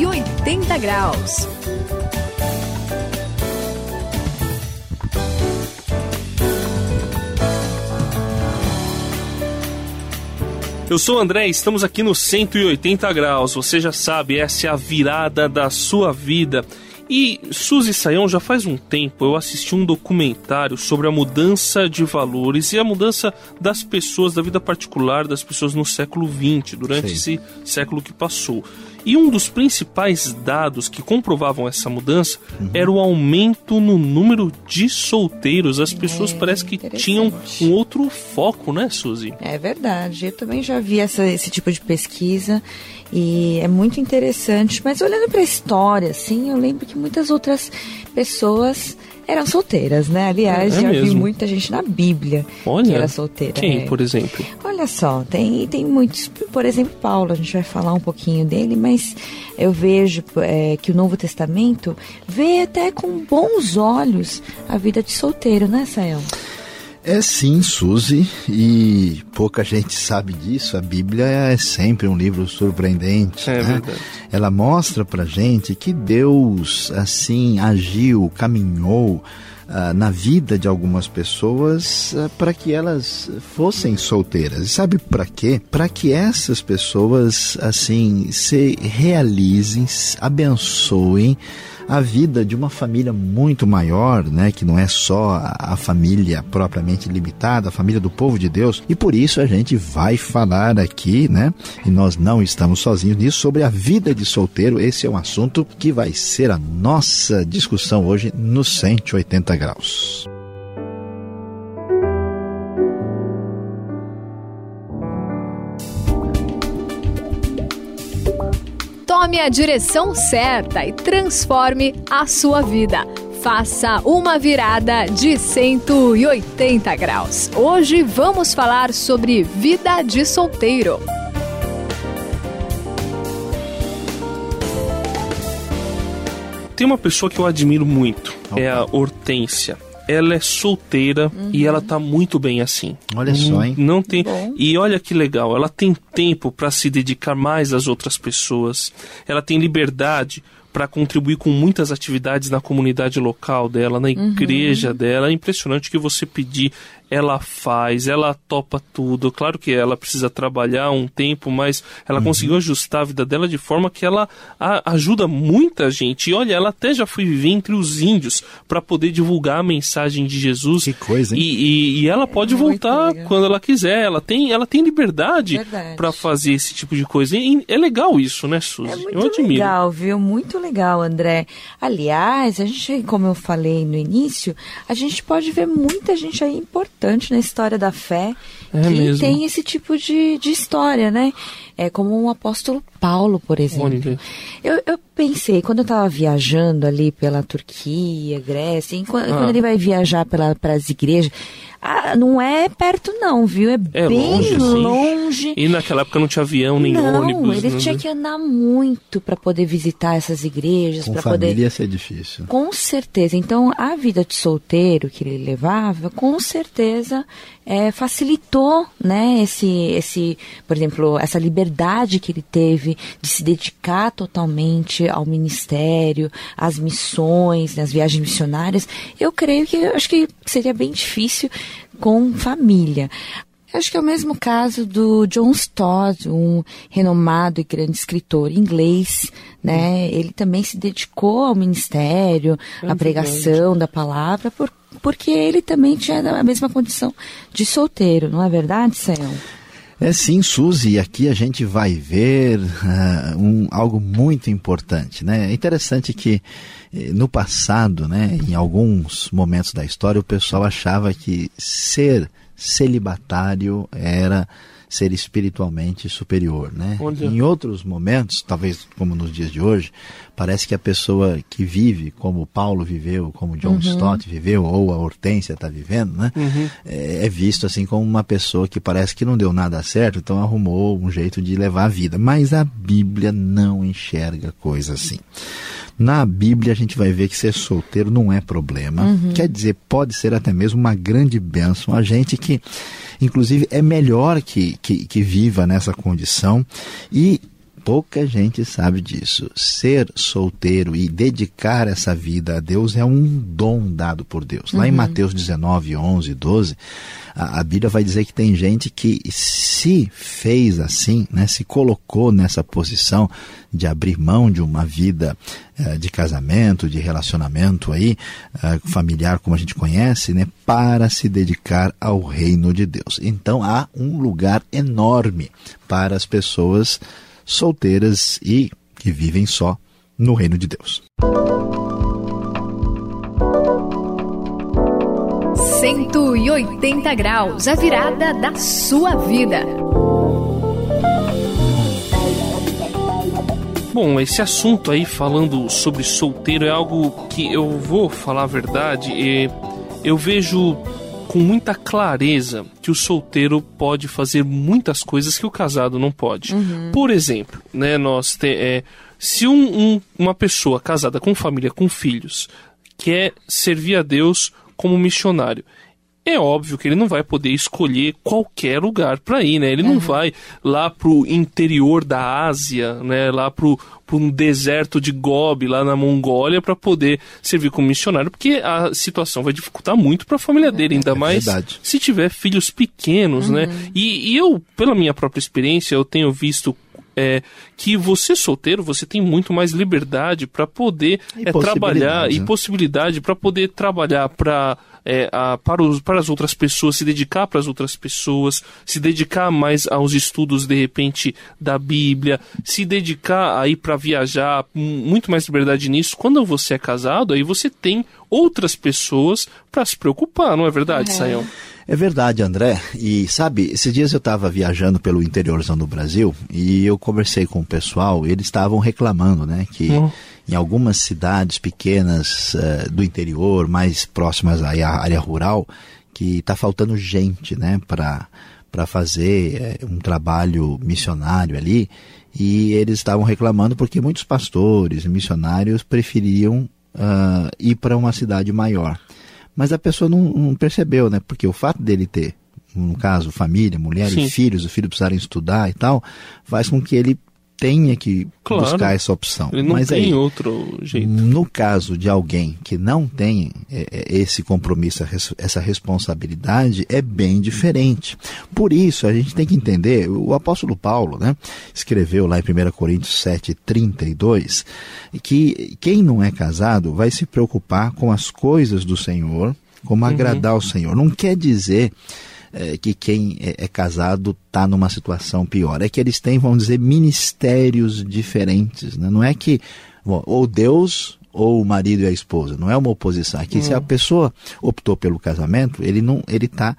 180 graus. Eu sou o André, estamos aqui no 180 graus. Você já sabe, essa é a virada da sua vida. E Suzy Saião, já faz um tempo eu assisti um documentário sobre a mudança de valores e a mudança das pessoas, da vida particular das pessoas no século XX, durante Sim. esse século que passou. E um dos principais dados que comprovavam essa mudança uhum. era o aumento no número de solteiros. As pessoas é, parece que tinham um outro foco, né, Suzy? É verdade. Eu também já vi essa, esse tipo de pesquisa e é muito interessante. Mas olhando para a história, assim, eu lembro que muitas outras pessoas eram solteiras, né? Aliás, é já mesmo? vi muita gente na Bíblia Olha, que era solteira. Quem, é. por exemplo? Olha só, tem, tem muitos. Por exemplo, Paulo, a gente vai falar um pouquinho dele, mas eu vejo é, que o Novo Testamento vê até com bons olhos a vida de solteiro, né, Sayão? É sim, Suzy, e pouca gente sabe disso. A Bíblia é sempre um livro surpreendente. É né? verdade. Ela mostra pra gente que Deus, assim, agiu, caminhou uh, na vida de algumas pessoas uh, para que elas fossem solteiras. E sabe para quê? Para que essas pessoas, assim, se realizem, abençoem a vida de uma família muito maior, né, que não é só a família propriamente limitada, a família do povo de Deus. E por isso a gente vai falar aqui, né, e nós não estamos sozinhos nisso, sobre a vida de solteiro. Esse é um assunto que vai ser a nossa discussão hoje no 180 graus. Tome a direção certa e transforme a sua vida. Faça uma virada de 180 graus. Hoje vamos falar sobre vida de solteiro. Tem uma pessoa que eu admiro muito, é a Hortência ela é solteira uhum. e ela tá muito bem assim. Olha só, hein? Não tem. Bom. E olha que legal, ela tem tempo para se dedicar mais às outras pessoas. Ela tem liberdade para contribuir com muitas atividades na comunidade local dela, na uhum. igreja uhum. dela. É impressionante que você pedir ela faz, ela topa tudo. Claro que ela precisa trabalhar um tempo, mas ela uhum. conseguiu ajustar a vida dela de forma que ela a, ajuda muita gente. E olha, ela até já foi viver entre os índios para poder divulgar a mensagem de Jesus. Que coisa, hein? E, e, e ela pode é voltar quando ela quiser. Ela tem, ela tem liberdade para fazer esse tipo de coisa. E é legal isso, né, Suzy? É muito eu admiro. legal, viu? Muito legal, André. Aliás, a gente, como eu falei no início, a gente pode ver muita gente aí importante na história da fé é que mesmo. tem esse tipo de, de história, né? É como o apóstolo Paulo, por exemplo. Eu, eu pensei, quando eu estava viajando ali pela Turquia, Grécia, quando, ah. quando ele vai viajar para as igrejas, ah, não é perto não, viu? É, é bem longe, longe. E naquela época não tinha avião nem não, ônibus. ele né? tinha que andar muito para poder visitar essas igrejas. Com família poder... ia ser difícil. Com certeza. Então, a vida de solteiro que ele levava, com certeza é, facilitou, né, esse, esse, por exemplo, essa liberdade que ele teve de se dedicar totalmente ao ministério, às missões, nas viagens missionárias. Eu creio que, acho que seria bem difícil com família. Acho que é o mesmo caso do John Stott, um renomado e grande escritor inglês, né? Ele também se dedicou ao ministério, à pregação da palavra, por, porque ele também tinha a mesma condição de solteiro, não é verdade, Sayão? É sim, Suzy, aqui a gente vai ver uh, um, algo muito importante. Né? É interessante que eh, no passado, né, em alguns momentos da história, o pessoal achava que ser celibatário era ser espiritualmente superior, né? Onde? Em outros momentos, talvez como nos dias de hoje, parece que a pessoa que vive como Paulo viveu, como John uhum. Stott viveu, ou a Hortência está vivendo, né? Uhum. É, é, visto assim como uma pessoa que parece que não deu nada certo, então arrumou um jeito de levar a vida. Mas a Bíblia não enxerga coisa assim. Na Bíblia a gente vai ver que ser solteiro não é problema. Uhum. Quer dizer, pode ser até mesmo uma grande bênção. A gente que, inclusive, é melhor que, que, que viva nessa condição. E Pouca gente sabe disso. Ser solteiro e dedicar essa vida a Deus é um dom dado por Deus. Lá em uhum. Mateus 19, 11, 12, a, a, Bíblia vai dizer que tem gente que se fez assim, né, se colocou nessa posição de abrir mão de uma vida uh, de casamento, de relacionamento aí, uh, familiar como a gente conhece, né, para se dedicar ao reino de Deus. Então há um lugar enorme para as pessoas solteiras e que vivem só no reino de Deus. 180 graus, a virada da sua vida. Bom, esse assunto aí falando sobre solteiro é algo que eu vou falar a verdade, eu vejo com muita clareza que o solteiro pode fazer muitas coisas que o casado não pode. Uhum. Por exemplo, né, nós te, é, se um, um, uma pessoa casada com família, com filhos, quer servir a Deus como missionário, é óbvio que ele não vai poder escolher qualquer lugar para ir, né? Ele uhum. não vai lá pro interior da Ásia, né? Lá pro, pro um deserto de Gobi, lá na Mongólia, para poder servir como missionário, porque a situação vai dificultar muito para a família dele, ainda é mais se tiver filhos pequenos, né? uhum. né? E, e eu, pela minha própria experiência, eu tenho visto é, que você solteiro você tem muito mais liberdade para poder é, trabalhar e possibilidade para poder trabalhar para é, a, para, os, para as outras pessoas, se dedicar para as outras pessoas, se dedicar mais aos estudos, de repente, da Bíblia, se dedicar aí para viajar, muito mais liberdade nisso. Quando você é casado, aí você tem outras pessoas para se preocupar, não é verdade, é. Sayão? É verdade, André. E sabe, esses dias eu estava viajando pelo interiorzão do Brasil e eu conversei com o pessoal e eles estavam reclamando, né, que hum em algumas cidades pequenas uh, do interior, mais próximas à área rural, que está faltando gente né, para fazer uh, um trabalho missionário ali. E eles estavam reclamando porque muitos pastores e missionários preferiam uh, ir para uma cidade maior. Mas a pessoa não, não, percebeu, né? Porque o fato dele ter, no caso, família, mulher Sim. e filhos, os filhos precisarem estudar e tal, faz com que ele tenha que claro, buscar essa opção. Ele não Mas tem aí, outro jeito. No caso de alguém que não tem é, é, esse compromisso, essa responsabilidade, é bem diferente. Por isso, a gente tem que entender, o apóstolo Paulo né, escreveu lá em 1 Coríntios 7, 32, que quem não é casado vai se preocupar com as coisas do Senhor, como uhum. agradar ao Senhor. Não quer dizer é, que quem é, é casado está numa situação pior. É que eles têm, vamos dizer, ministérios diferentes. Né? Não é que bom, ou Deus ou o marido e a esposa. Não é uma oposição. Aqui, hum. se a pessoa optou pelo casamento, ele não, ele está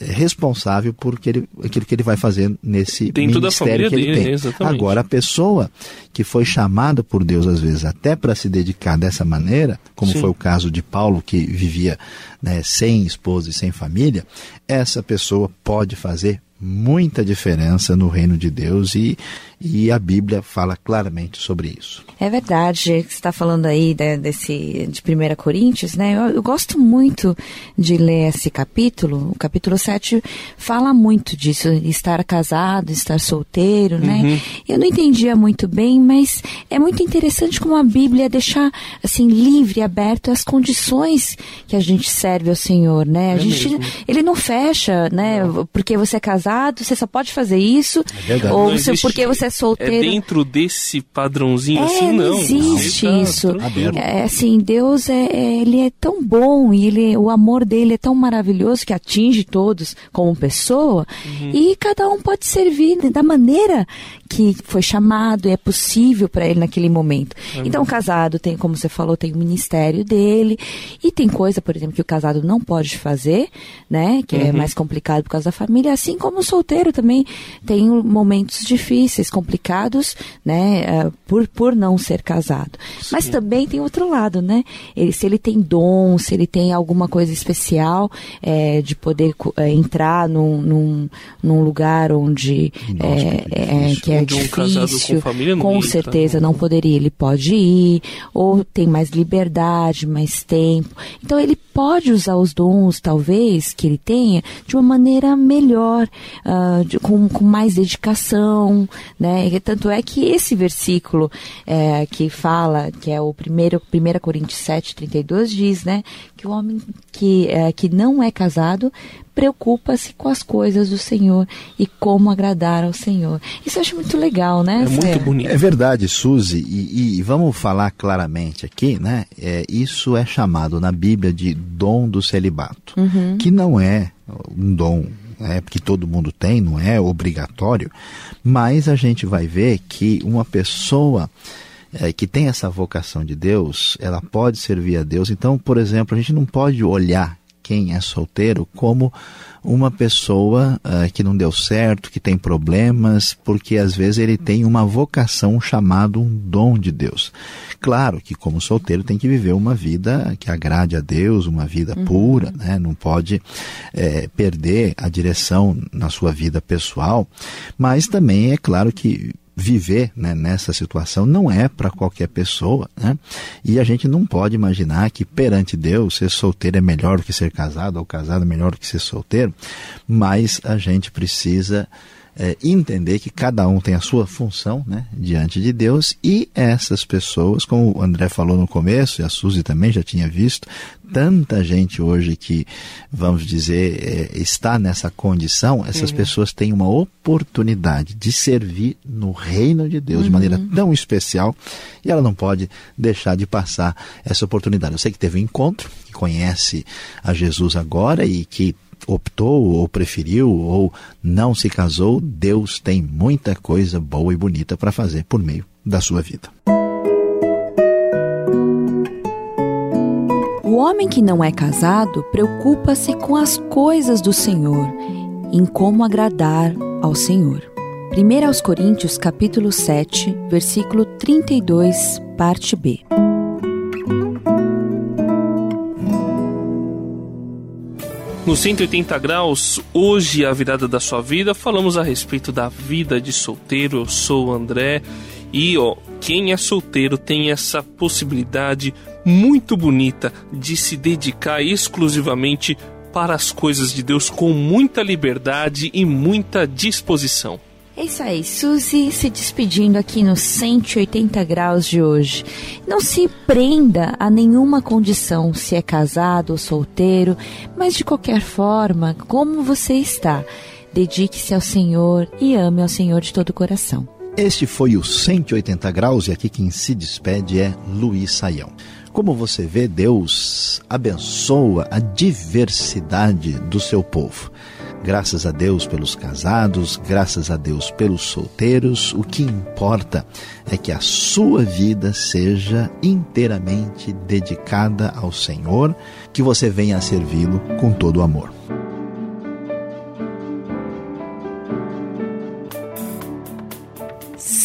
responsável por aquilo que ele vai fazer nesse Dentro ministério que ele dele, tem. Exatamente. Agora, a pessoa que foi chamada por Deus, às vezes, até para se dedicar dessa maneira, como Sim. foi o caso de Paulo, que vivia né, sem esposa e sem família, essa pessoa pode fazer muita diferença no reino de Deus e, e a Bíblia fala claramente sobre isso. É verdade, você está falando aí de, desse de 1 Coríntios, né? Eu, eu, gosto muito de ler esse capítulo. O capítulo 7 fala muito disso, estar casado, estar solteiro, né? uhum. né? Eu não entendia muito bem, mas é muito interessante como a Bíblia deixa assim livre, aberto as condições que a gente serve ao Senhor, né? A é gente, mesmo. ele não fecha, né? Não. Porque você é casado, você só pode fazer isso, é ou você, porque você é solteiro. É dentro desse padrãozinho é, assim não, não existe não. isso. É, assim, Deus é, é, ele é tão bom e ele, o amor dele é tão maravilhoso que atinge todos como pessoa uhum. e cada um pode servir da maneira que foi chamado e é possível para ele naquele momento. Uhum. Então, o casado tem, como você falou, tem o ministério dele e tem coisa, por exemplo, que o casado não pode fazer, né? Que é uhum. é mais complicado por causa da família, assim como o solteiro também tem momentos difíceis, complicados, né? Uh, por, por não ser casado. Sim. Mas também tem outro lado, né? Ele, se ele tem dom, se ele tem alguma coisa especial é, de poder é, entrar num, num, num, lugar onde Nossa, é, que é, difícil, com, com certeza não poderia. Ele pode ir, ou tem mais liberdade, mais tempo. Então ele pode usar os dons, talvez, que ele tenha, de uma maneira melhor, uh, de, com, com mais dedicação, né? Né? E tanto é que esse versículo é, que fala, que é o primeiro, 1 Coríntios 7, 32, diz, né? Que o homem que, é, que não é casado preocupa-se com as coisas do Senhor e como agradar ao Senhor. Isso eu acho muito legal, né? É muito bonito. É verdade, Suzy, e, e, vamos falar claramente aqui, né? É, isso é chamado na Bíblia de dom do celibato, uhum. que não é um dom é, que todo mundo tem, não é obrigatório, mas a gente vai ver que uma pessoa é, que tem essa vocação de Deus, ela pode servir a Deus. Então, por exemplo, a gente não pode olhar quem é solteiro como uma pessoa uh, que não deu certo, que tem problemas, porque às vezes ele tem uma vocação chamado um dom de Deus. Claro que como solteiro tem que viver uma vida que agrade a Deus, uma vida uhum. pura, né? não pode é, perder a direção na sua vida pessoal, mas também é claro que viver né, nessa situação não é para qualquer pessoa, né? E a gente não pode imaginar que perante Deus ser solteiro é melhor do que ser casado ou casado é melhor do que ser solteiro, mas a gente precisa é, entender que cada um tem a sua função né, diante de Deus e essas pessoas, como o André falou no começo, e a Suzy também já tinha visto, tanta gente hoje que, vamos dizer, é, está nessa condição, essas uhum. pessoas têm uma oportunidade de servir no reino de Deus uhum. de maneira uhum. tão especial e ela não pode deixar de passar essa oportunidade. Eu sei que teve um encontro, que conhece a Jesus agora e que optou ou preferiu ou não se casou, Deus tem muita coisa boa e bonita para fazer por meio da sua vida. O homem que não é casado preocupa-se com as coisas do Senhor, em como agradar ao Senhor. 1 aos Coríntios capítulo 7, versículo 32, parte B. No 180 graus, hoje a virada da sua vida, falamos a respeito da vida de solteiro. Eu sou o André e ó, quem é solteiro tem essa possibilidade muito bonita de se dedicar exclusivamente para as coisas de Deus com muita liberdade e muita disposição. É isso aí, Suzy se despedindo aqui no 180 graus de hoje. Não se prenda a nenhuma condição, se é casado ou solteiro, mas de qualquer forma, como você está, dedique-se ao Senhor e ame ao Senhor de todo o coração. Este foi o 180 graus e aqui quem se despede é Luiz Saião. Como você vê, Deus abençoa a diversidade do seu povo. Graças a Deus pelos casados, graças a Deus pelos solteiros. O que importa é que a sua vida seja inteiramente dedicada ao Senhor, que você venha a servi-lo com todo o amor.